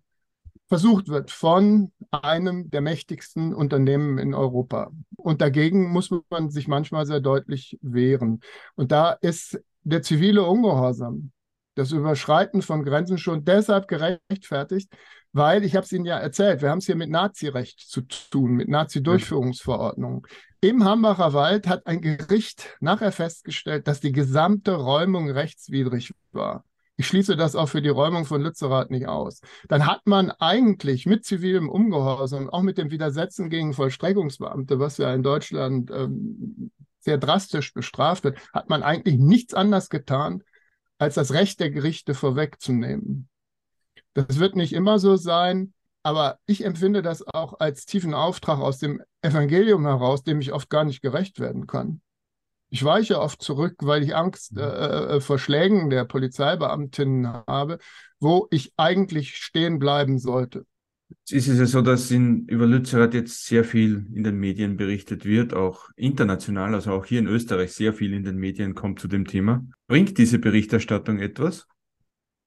versucht wird von einem der mächtigsten Unternehmen in Europa. Und dagegen muss man sich manchmal sehr deutlich wehren. Und da ist der zivile Ungehorsam das Überschreiten von Grenzen schon deshalb gerechtfertigt, weil, ich habe es Ihnen ja erzählt, wir haben es hier mit Nazirecht zu tun, mit Nazi-Durchführungsverordnungen. Im Hambacher Wald hat ein Gericht nachher festgestellt, dass die gesamte Räumung rechtswidrig war. Ich schließe das auch für die Räumung von Lützerath nicht aus. Dann hat man eigentlich mit zivilem Ungehorsam, auch mit dem Widersetzen gegen Vollstreckungsbeamte, was ja in Deutschland ähm, sehr drastisch bestraft wird, hat man eigentlich nichts anderes getan, als das Recht der Gerichte vorwegzunehmen. Das wird nicht immer so sein, aber ich empfinde das auch als tiefen Auftrag aus dem Evangelium heraus, dem ich oft gar nicht gerecht werden kann. Ich weiche oft zurück, weil ich Angst äh, äh vor Schlägen der Polizeibeamtinnen habe, wo ich eigentlich stehen bleiben sollte. Es ist ja so, dass in, über Lützerath jetzt sehr viel in den Medien berichtet wird, auch international, also auch hier in Österreich sehr viel in den Medien kommt zu dem Thema. Bringt diese Berichterstattung etwas?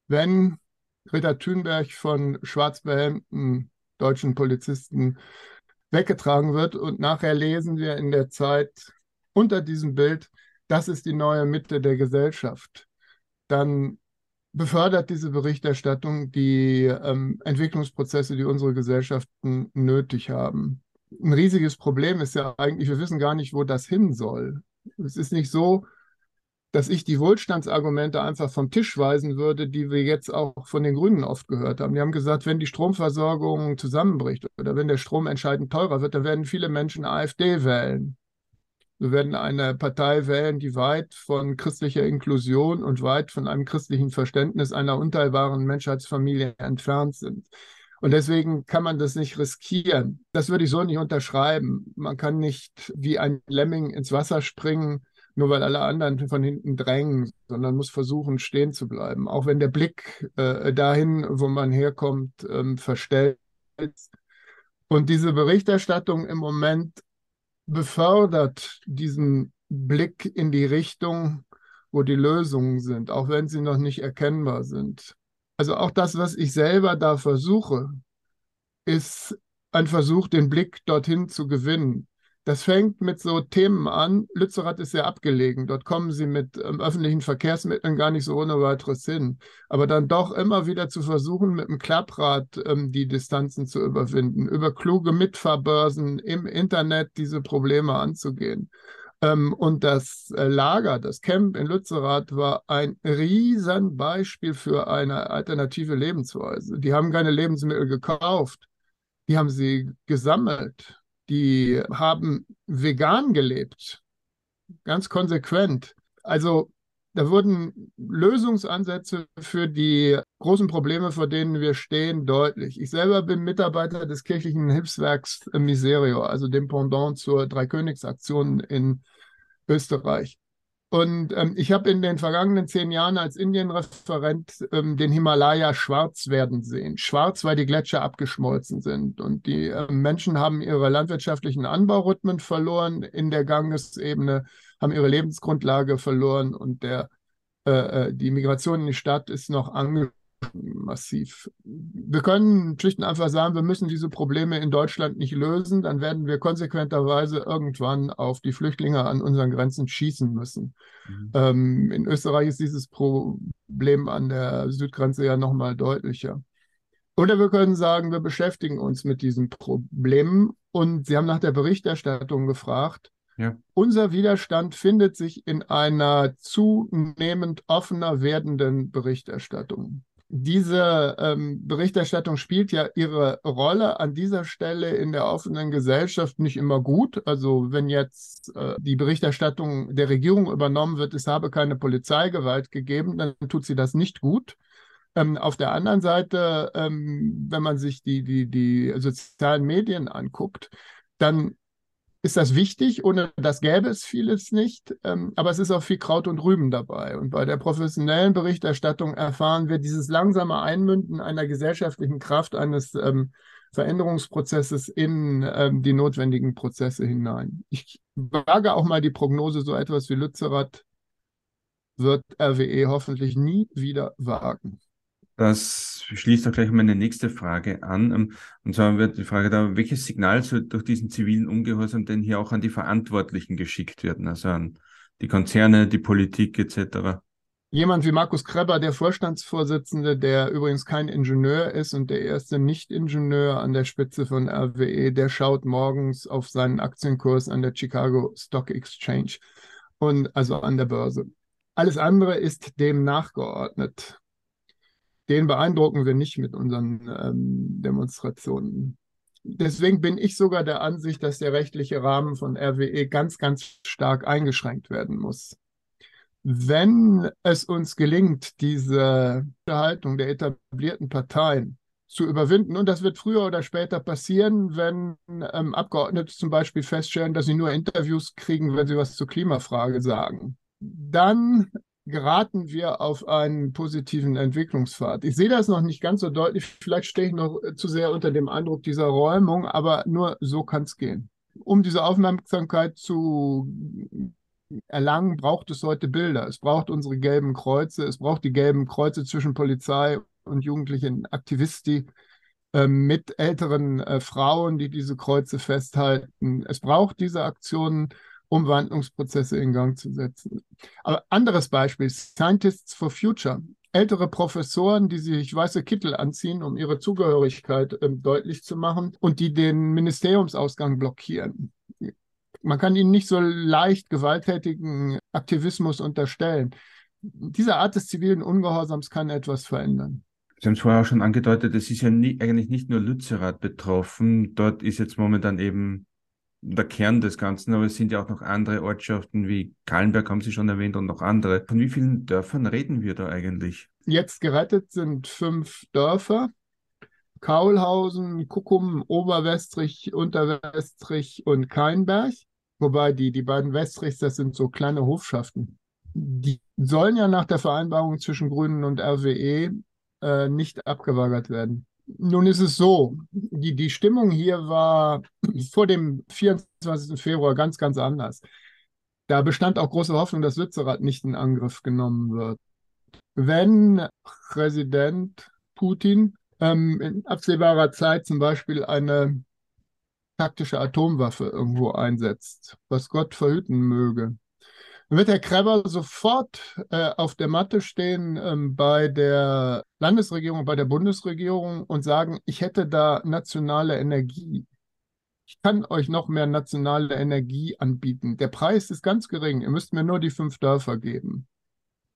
Wenn Greta Thunberg von schwarzbehelmten deutschen Polizisten weggetragen wird und nachher lesen wir in der Zeit unter diesem Bild, das ist die neue Mitte der Gesellschaft, dann befördert diese Berichterstattung die ähm, Entwicklungsprozesse, die unsere Gesellschaften nötig haben. Ein riesiges Problem ist ja eigentlich, wir wissen gar nicht, wo das hin soll. Es ist nicht so, dass ich die Wohlstandsargumente einfach vom Tisch weisen würde, die wir jetzt auch von den Grünen oft gehört haben. Die haben gesagt, wenn die Stromversorgung zusammenbricht oder wenn der Strom entscheidend teurer wird, dann werden viele Menschen AfD wählen. Wir werden eine Partei wählen, die weit von christlicher Inklusion und weit von einem christlichen Verständnis einer unteilbaren Menschheitsfamilie entfernt sind. Und deswegen kann man das nicht riskieren. Das würde ich so nicht unterschreiben. Man kann nicht wie ein Lemming ins Wasser springen, nur weil alle anderen von hinten drängen, sondern muss versuchen, stehen zu bleiben. Auch wenn der Blick äh, dahin, wo man herkommt, ähm, verstellt. Und diese Berichterstattung im Moment befördert diesen Blick in die Richtung, wo die Lösungen sind, auch wenn sie noch nicht erkennbar sind. Also auch das, was ich selber da versuche, ist ein Versuch, den Blick dorthin zu gewinnen. Das fängt mit so Themen an. Lützerath ist sehr abgelegen. Dort kommen sie mit ähm, öffentlichen Verkehrsmitteln gar nicht so ohne weiteres hin. Aber dann doch immer wieder zu versuchen, mit dem Klapprad ähm, die Distanzen zu überwinden, über kluge Mitfahrbörsen im Internet diese Probleme anzugehen. Ähm, und das äh, Lager, das Camp in Lützerath war ein Riesenbeispiel für eine alternative Lebensweise. Die haben keine Lebensmittel gekauft, die haben sie gesammelt die haben vegan gelebt, ganz konsequent. Also da wurden Lösungsansätze für die großen Probleme, vor denen wir stehen, deutlich. Ich selber bin Mitarbeiter des kirchlichen Hilfswerks Miserio, also dem Pendant zur Dreikönigsaktion in Österreich. Und ähm, ich habe in den vergangenen zehn Jahren als Indienreferent ähm, den Himalaya schwarz werden sehen. Schwarz, weil die Gletscher abgeschmolzen sind. Und die äh, Menschen haben ihre landwirtschaftlichen Anbaurhythmen verloren in der Gangesebene, haben ihre Lebensgrundlage verloren und der, äh, äh die Migration in die Stadt ist noch angeschlossen massiv. Wir können schlicht und einfach sagen, wir müssen diese Probleme in Deutschland nicht lösen, dann werden wir konsequenterweise irgendwann auf die Flüchtlinge an unseren Grenzen schießen müssen. Mhm. Ähm, in Österreich ist dieses Problem an der Südgrenze ja nochmal deutlicher. Oder wir können sagen, wir beschäftigen uns mit diesen Problemen und Sie haben nach der Berichterstattung gefragt. Ja. Unser Widerstand findet sich in einer zunehmend offener werdenden Berichterstattung diese ähm, Berichterstattung spielt ja ihre Rolle an dieser Stelle in der offenen Gesellschaft nicht immer gut. Also wenn jetzt äh, die Berichterstattung der Regierung übernommen wird, es habe keine Polizeigewalt gegeben, dann tut sie das nicht gut. Ähm, auf der anderen Seite, ähm, wenn man sich die, die, die sozialen Medien anguckt, dann ist das wichtig. Ohne das gäbe es vieles nicht. Ähm, aber es ist auch viel Kraut und Rüben dabei. Und bei der professionellen Berichterstattung erfahren wir dieses langsame Einmünden einer gesellschaftlichen Kraft, eines ähm, Veränderungsprozesses in ähm, die notwendigen Prozesse hinein. Ich wage auch mal die Prognose, so etwas wie Lützerath wird RWE hoffentlich nie wieder wagen. Das schließt auch gleich meine nächste Frage an. Ähm, und zwar wird die Frage da, welches Signal soll durch diesen zivilen Ungehorsam denn hier auch an die Verantwortlichen geschickt werden, also an die Konzerne, die Politik etc.? Jemand wie Markus Kreber, der Vorstandsvorsitzende, der übrigens kein Ingenieur ist und der erste Nicht-Ingenieur an der Spitze von RWE, der schaut morgens auf seinen Aktienkurs an der Chicago Stock Exchange und also an der Börse. Alles andere ist dem nachgeordnet den beeindrucken wir nicht mit unseren ähm, Demonstrationen. Deswegen bin ich sogar der Ansicht, dass der rechtliche Rahmen von RWE ganz, ganz stark eingeschränkt werden muss. Wenn es uns gelingt, diese Haltung der etablierten Parteien zu überwinden, und das wird früher oder später passieren, wenn ähm, Abgeordnete zum Beispiel feststellen, dass sie nur Interviews kriegen, wenn sie was zur Klimafrage sagen, dann geraten wir auf einen positiven Entwicklungspfad. Ich sehe das noch nicht ganz so deutlich. Vielleicht stehe ich noch zu sehr unter dem Eindruck dieser Räumung, aber nur so kann es gehen. Um diese Aufmerksamkeit zu erlangen, braucht es heute Bilder. Es braucht unsere gelben Kreuze. Es braucht die gelben Kreuze zwischen Polizei und jugendlichen Aktivisti äh, mit älteren äh, Frauen, die diese Kreuze festhalten. Es braucht diese Aktionen um Wandlungsprozesse in Gang zu setzen. Aber anderes Beispiel, Scientists for Future. Ältere Professoren, die sich weiße Kittel anziehen, um ihre Zugehörigkeit äh, deutlich zu machen und die den Ministeriumsausgang blockieren. Man kann ihnen nicht so leicht gewalttätigen Aktivismus unterstellen. Diese Art des zivilen Ungehorsams kann etwas verändern. Sie haben es vorher auch schon angedeutet, es ist ja nie, eigentlich nicht nur Lützerath betroffen. Dort ist jetzt momentan eben der Kern des Ganzen, aber es sind ja auch noch andere Ortschaften wie Kallenberg, haben Sie schon erwähnt, und noch andere. Von wie vielen Dörfern reden wir da eigentlich? Jetzt gerettet sind fünf Dörfer. Kaulhausen, Kuckum, Oberwestrich, Unterwestrich und Keinberg. Wobei die, die beiden Westrichs, das sind so kleine Hofschaften. Die sollen ja nach der Vereinbarung zwischen Grünen und RWE äh, nicht abgeweigert werden. Nun ist es so, die, die Stimmung hier war vor dem 24. Februar ganz, ganz anders. Da bestand auch große Hoffnung, dass Lützerath nicht in Angriff genommen wird. Wenn Präsident Putin ähm, in absehbarer Zeit zum Beispiel eine taktische Atomwaffe irgendwo einsetzt, was Gott verhüten möge, wird Herr Kreber sofort äh, auf der Matte stehen ähm, bei der Landesregierung, bei der Bundesregierung und sagen, ich hätte da nationale Energie. Ich kann euch noch mehr nationale Energie anbieten. Der Preis ist ganz gering. Ihr müsst mir nur die fünf Dörfer geben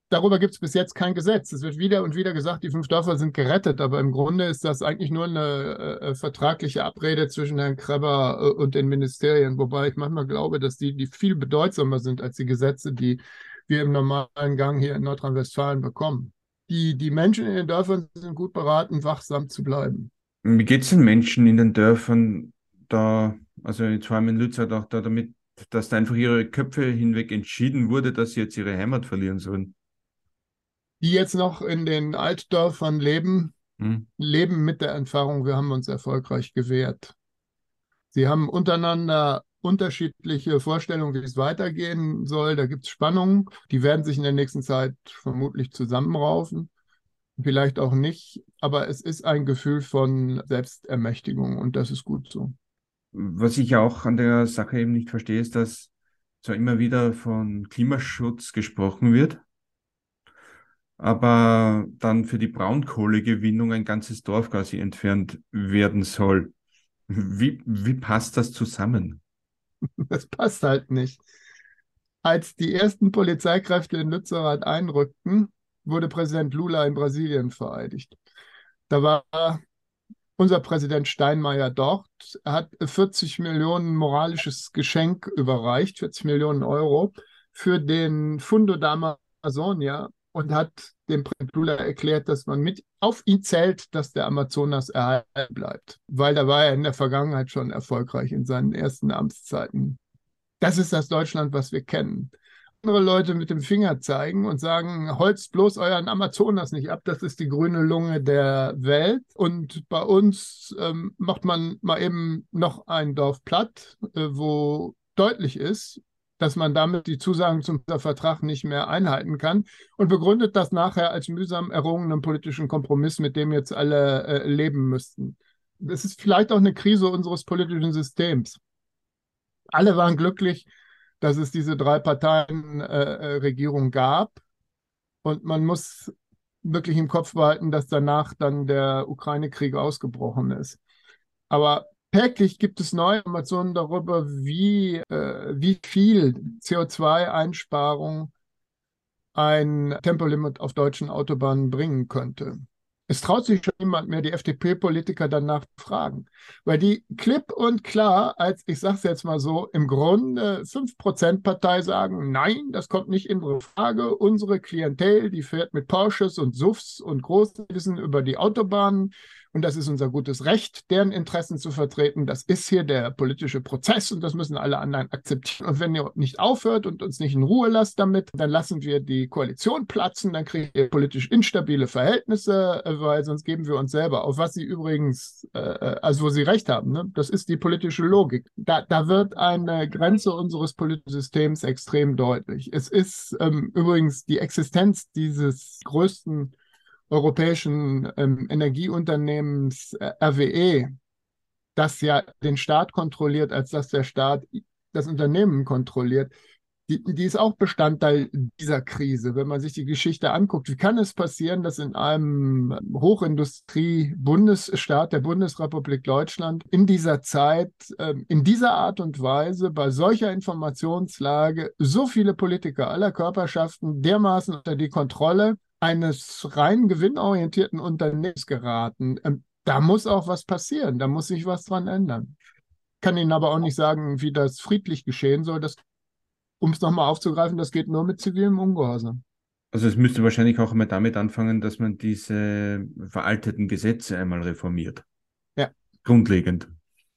darüber gibt es bis jetzt kein Gesetz. Es wird wieder und wieder gesagt, die fünf Dörfer sind gerettet, aber im Grunde ist das eigentlich nur eine äh, äh vertragliche Abrede zwischen Herrn Kreber äh, und den Ministerien, wobei ich manchmal glaube, dass die, die viel bedeutsamer sind als die Gesetze, die wir im normalen Gang hier in Nordrhein-Westfalen bekommen. Die, die Menschen in den Dörfern sind gut beraten, wachsam zu bleiben. Wie geht es den Menschen in den Dörfern da, also jetzt vor allem in Lützerath auch da damit, dass da einfach ihre Köpfe hinweg entschieden wurde, dass sie jetzt ihre Heimat verlieren sollen? Die jetzt noch in den Altdörfern leben, hm. leben mit der Erfahrung, wir haben uns erfolgreich gewehrt. Sie haben untereinander unterschiedliche Vorstellungen, wie es weitergehen soll. Da gibt es Spannungen, die werden sich in der nächsten Zeit vermutlich zusammenraufen, vielleicht auch nicht, aber es ist ein Gefühl von Selbstermächtigung und das ist gut so. Was ich auch an der Sache eben nicht verstehe, ist, dass zwar immer wieder von Klimaschutz gesprochen wird, aber dann für die Braunkohlegewinnung ein ganzes Dorf quasi entfernt werden soll. Wie, wie passt das zusammen? Das passt halt nicht. Als die ersten Polizeikräfte in Lützerath einrückten, wurde Präsident Lula in Brasilien vereidigt. Da war unser Präsident Steinmeier dort. Er hat 40 Millionen moralisches Geschenk überreicht, 40 Millionen Euro, für den Fundo da Amazonia, und hat dem Prinz Lula erklärt, dass man mit auf ihn zählt, dass der Amazonas erhalten bleibt. Weil da war er in der Vergangenheit schon erfolgreich in seinen ersten Amtszeiten. Das ist das Deutschland, was wir kennen. Andere Leute mit dem Finger zeigen und sagen, holzt bloß euren Amazonas nicht ab, das ist die grüne Lunge der Welt. Und bei uns ähm, macht man mal eben noch ein Dorf platt, äh, wo deutlich ist, dass man damit die Zusagen zum Vertrag nicht mehr einhalten kann und begründet das nachher als mühsam errungenen politischen Kompromiss, mit dem jetzt alle äh, leben müssten. Das ist vielleicht auch eine Krise unseres politischen Systems. Alle waren glücklich, dass es diese drei Parteien-Regierung äh, gab und man muss wirklich im Kopf behalten, dass danach dann der Ukraine-Krieg ausgebrochen ist. Aber Täglich gibt es neue Informationen darüber, wie, äh, wie viel CO2-Einsparung ein Tempolimit auf deutschen Autobahnen bringen könnte. Es traut sich schon niemand mehr, die FDP-Politiker danach zu fragen, weil die klipp und klar, als ich sage es jetzt mal so, im Grunde 5%-Partei sagen, nein, das kommt nicht in Frage. Unsere Klientel, die fährt mit Porsches und Suffs und Großwissen über die Autobahnen und das ist unser gutes Recht, deren Interessen zu vertreten. Das ist hier der politische Prozess und das müssen alle anderen akzeptieren. Und wenn ihr nicht aufhört und uns nicht in Ruhe lasst damit, dann lassen wir die Koalition platzen, dann kriegt ihr politisch instabile Verhältnisse, äh, weil sonst geben wir uns selber auf. Was sie übrigens, äh, äh, also wo sie recht haben, ne? das ist die politische Logik. Da, da wird eine Grenze unseres politischen Systems extrem deutlich. Es ist ähm, übrigens die Existenz dieses größten europäischen ähm, Energieunternehmens äh, RWE, das ja den Staat kontrolliert, als dass der Staat das Unternehmen kontrolliert, die, die ist auch Bestandteil dieser Krise. Wenn man sich die Geschichte anguckt, wie kann es passieren, dass in einem Hochindustrie-Bundesstaat der Bundesrepublik Deutschland in dieser Zeit, äh, in dieser Art und Weise, bei solcher Informationslage, so viele Politiker aller Körperschaften dermaßen unter die Kontrolle eines rein gewinnorientierten Unternehmens geraten. Ähm, da muss auch was passieren, da muss sich was dran ändern. Ich kann Ihnen aber auch nicht sagen, wie das friedlich geschehen soll. um es nochmal aufzugreifen, das geht nur mit zivilem Ungehorsam. Also es müsste wahrscheinlich auch einmal damit anfangen, dass man diese veralteten Gesetze einmal reformiert. Ja. Grundlegend.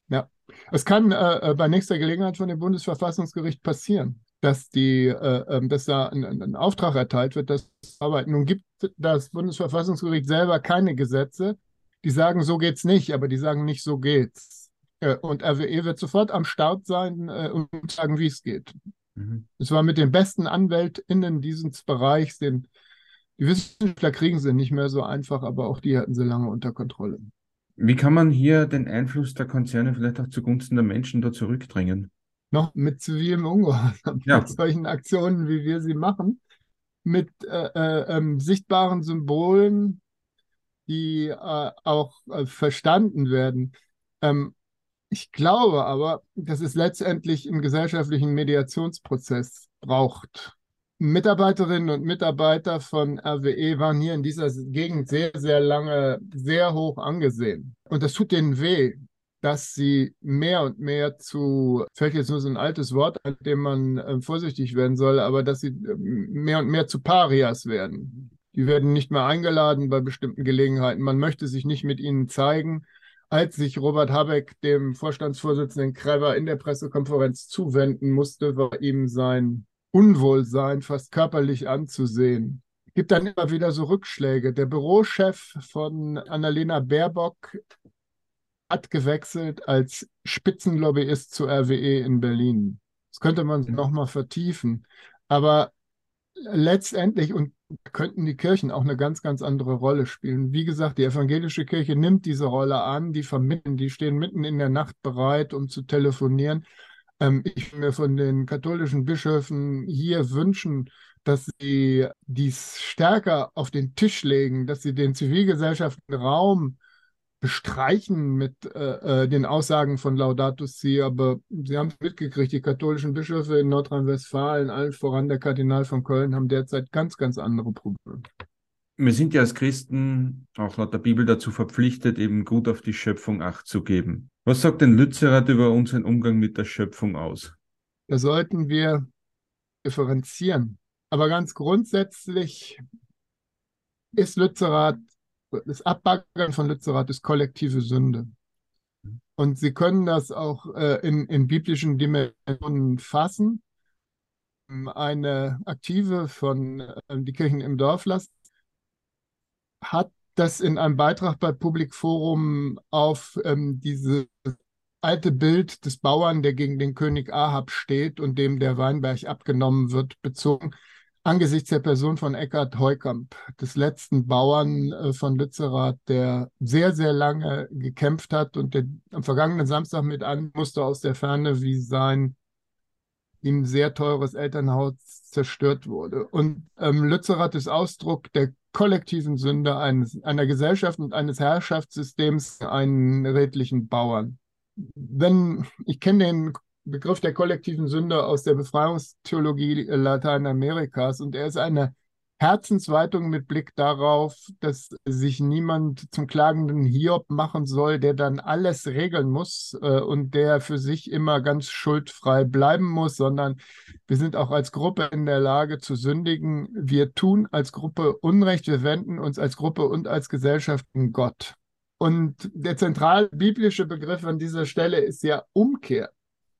Ja. Es kann äh, äh bei nächster Gelegenheit von dem Bundesverfassungsgericht passieren dass, die, äh, ähm, dass da ein, ein, Auftrag erteilt wird, das zu arbeiten. Nun gibt das Bundesverfassungsgericht selber keine Gesetze, die sagen, so geht's nicht, aber die sagen nicht, so geht's. Äh, und RWE wird sofort am Start sein äh, und sagen, wie es geht. Mhm. Es war mit den besten AnwältInnen dieses Bereichs, den die Wissenschaftler kriegen sie nicht mehr so einfach, aber auch die hatten sie lange unter Kontrolle. Wie kann man hier den Einfluss der Konzerne vielleicht auch zugunsten der Menschen da zurückdrängen? Noch mit zivilem Ungehorsam, ja. mit solchen Aktionen, wie wir sie machen, mit äh, äh, ähm, sichtbaren Symbolen, die äh, auch äh, verstanden werden. Ähm, ich glaube aber, dass es letztendlich einen gesellschaftlichen Mediationsprozess braucht. Mitarbeiterinnen und Mitarbeiter von RWE waren hier in dieser Gegend sehr, sehr lange sehr hoch angesehen. Und das tut denen weh dass sie mehr und mehr zu, fällt jetzt nur so ein altes Wort, an dem man äh, vorsichtig werden soll, aber dass sie äh, mehr und mehr zu Parias werden. Die werden nicht mehr eingeladen bei bestimmten Gelegenheiten. Man möchte sich nicht mit ihnen zeigen. Als sich Robert Habeck dem Vorstandsvorsitzenden Krever in der Pressekonferenz zuwenden musste, war ihm sein Unwohlsein fast körperlich anzusehen. Es gibt dann immer wieder so Rückschläge. Der Bürochef von Annalena Baerbock hat gewechselt als Spitzenlobbyist zur RWE in Berlin. Das könnte man mhm. nochmal vertiefen. Aber letztendlich und könnten die Kirchen auch eine ganz, ganz andere Rolle spielen. Wie gesagt, die evangelische Kirche nimmt diese Rolle an, die vermitteln, die stehen mitten in der Nacht bereit, um zu telefonieren. Ähm, ich mir von den katholischen Bischöfen hier wünschen, dass sie dies stärker auf den Tisch legen, dass sie den Zivilgesellschaften Raum bestreichen mit äh, äh, den Aussagen von Laudato Si, aber Sie haben es mitgekriegt, die katholischen Bischöfe in Nordrhein-Westfalen, allen voran der Kardinal von Köln, haben derzeit ganz, ganz andere Probleme. Wir sind ja als Christen auch laut der Bibel dazu verpflichtet, eben gut auf die Schöpfung Acht zu geben. Was sagt denn Lützerath über unseren Umgang mit der Schöpfung aus? Da sollten wir differenzieren. Aber ganz grundsätzlich ist Lützerath, das Abbaggern von Lützerath ist kollektive Sünde. Und Sie können das auch äh, in, in biblischen Dimensionen fassen. Eine Aktive von äh, Die Kirchen im Dorf lassen hat das in einem Beitrag bei Public Forum auf ähm, dieses alte Bild des Bauern, der gegen den König Ahab steht und dem der Weinberg abgenommen wird, bezogen angesichts der Person von Eckhard Heukamp, des letzten Bauern äh, von Lützerath, der sehr, sehr lange gekämpft hat und der am vergangenen Samstag mit an musste aus der Ferne, wie sein ihm sehr teures Elternhaus zerstört wurde. Und ähm, Lützerath ist Ausdruck der kollektiven Sünde eines, einer Gesellschaft und eines Herrschaftssystems, einen redlichen Bauern. Wenn ich kenne den Begriff der kollektiven Sünde aus der Befreiungstheologie Lateinamerikas und er ist eine Herzensweitung mit Blick darauf, dass sich niemand zum klagenden Hiob machen soll, der dann alles regeln muss äh, und der für sich immer ganz schuldfrei bleiben muss, sondern wir sind auch als Gruppe in der Lage zu sündigen. Wir tun als Gruppe Unrecht, wir wenden uns als Gruppe und als Gesellschaft in Gott. Und der zentrale biblische Begriff an dieser Stelle ist ja Umkehr.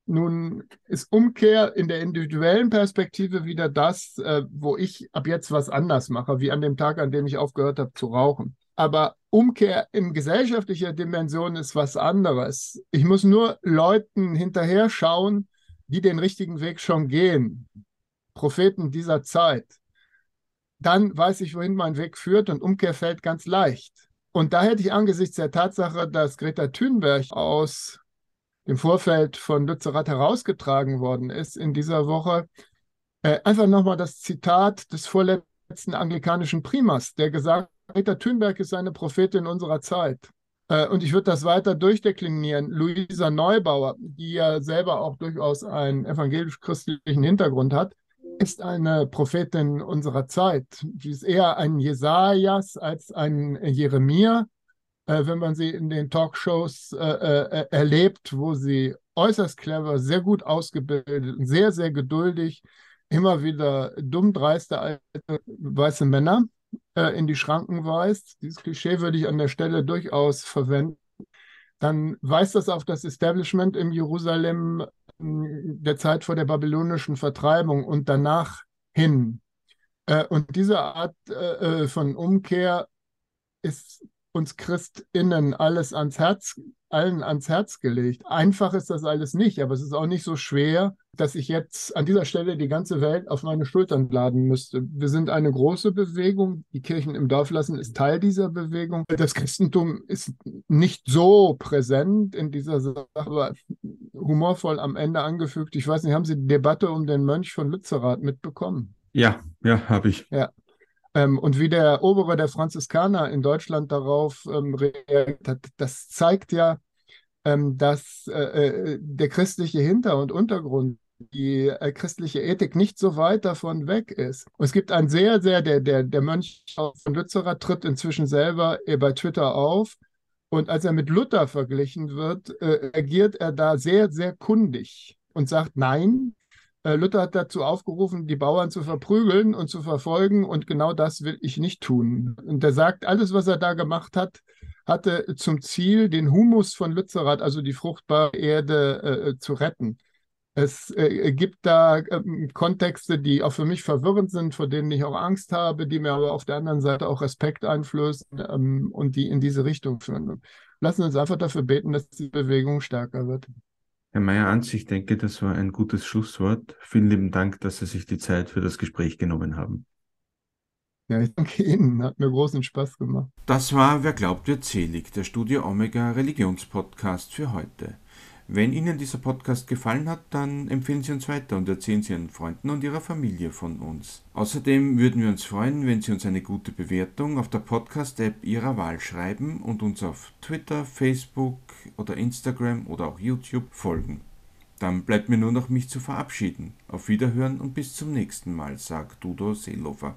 Nun ist Umkehr in der individuellen Perspektive wieder das, äh, wo ich ab jetzt was anders mache, wie an dem Tag, an dem ich aufgehört habe zu rauchen. Aber Umkehr in gesellschaftlicher Dimension ist was anderes. Ich muss nur Leuten hinterher schauen, die den richtigen Weg schon gehen. Propheten dieser Zeit. Dann weiß ich, wohin mein Weg führt und Umkehr fällt ganz leicht. Und da hätte ich angesichts der Tatsache, dass Greta Thunberg aus im Vorfeld von Lützerath herausgetragen worden ist in dieser Woche, äh, einfach nochmal das Zitat des vorletzten anglikanischen Primas, der gesagt hat, Greta Thunberg ist eine Prophetin unserer Zeit. Äh, und ich würde das weiter durchdeklinieren. Luisa Neubauer, die ja selber auch durchaus einen evangelisch-christlichen Hintergrund hat, ist eine Prophetin unserer Zeit. Sie ist eher ein Jesajas als ein Jeremia äh, wenn man sie in den Talkshows äh, äh, erlebt, wo sie äußerst clever, sehr gut ausgebildet, sehr, sehr geduldig, immer wieder dumm dreiste alte weiße Männer äh, in die Schranken weist. Dieses Klischee würde ich an der Stelle durchaus verwenden. Dann weist das auf das Establishment im Jerusalem äh, der Zeit vor der babylonischen Vertreibung und danach hin. Äh, und diese Art von Umkehr ist uns ChristInnen alles ans Herz, allen ans Herz gelegt. Einfach ist das alles nicht, aber es ist auch nicht so schwer, dass ich jetzt an dieser Stelle die ganze Welt auf meine Schultern laden müsste. Wir sind eine große Bewegung. Die Kirchen im Dorf lassen ist Teil dieser Bewegung. Das Christentum ist nicht so präsent in dieser Sache, aber humorvoll am Ende angefügt. Ich weiß nicht, haben Sie die Debatte um den Mönch von Lützerath mitbekommen? Ja, ja, habe ich. Ja, ähm, und wie der Obere der Franziskaner in Deutschland darauf ähm, reagiert hat, das zeigt ja, ähm, dass äh, äh, der christliche Hinter- und Untergrund, die äh, christliche Ethik nicht so weit davon weg ist. Und es gibt ein sehr, sehr, der, der, der Mönch von Lützerer tritt inzwischen selber äh, bei Twitter auf. Und als er mit Luther verglichen wird, äh, agiert er da sehr, sehr kundig und sagt, nein, Luther hat dazu aufgerufen, die Bauern zu verprügeln und zu verfolgen und genau das will ich nicht tun. Und er sagt, alles, was er da gemacht hat, hatte zum Ziel, den Humus von Lützerath, also die fruchtbare Erde, äh, äh zu retten. Es äh, gibt da äh, Kontexte, die auch für mich verwirrend sind, vor denen ich auch Angst habe, die mir aber auf der anderen Seite auch Respekt einflößen ähm, und die in diese Richtung führen. Lassen Sie uns einfach dafür beten, dass die Bewegung stärker wird. Herr Meyer-Anz, ich denke, das war ein gutes Schlusswort. Vielen lieben Dank, dass Sie sich die Zeit für das Gespräch genommen haben. Ja, ich danke Ihnen. Hat mir großen Spaß gemacht. Das war Wer glaubt, wird selig, der Studio Omega Religionspodcast für heute. Wenn Ihnen dieser Podcast gefallen hat, dann empfehlen Sie uns weiter und erzählen Sie Ihren Freunden und Ihrer Familie von uns. Außerdem würden wir uns freuen, wenn Sie uns eine gute Bewertung auf der Podcast-App Ihrer Wahl schreiben und uns auf Twitter, Facebook oder Instagram oder auch YouTube folgen. Dann bleibt mir nur noch mich zu verabschieden. Auf Wiederhören und bis zum nächsten Mal, sagt Dudo Seelofer.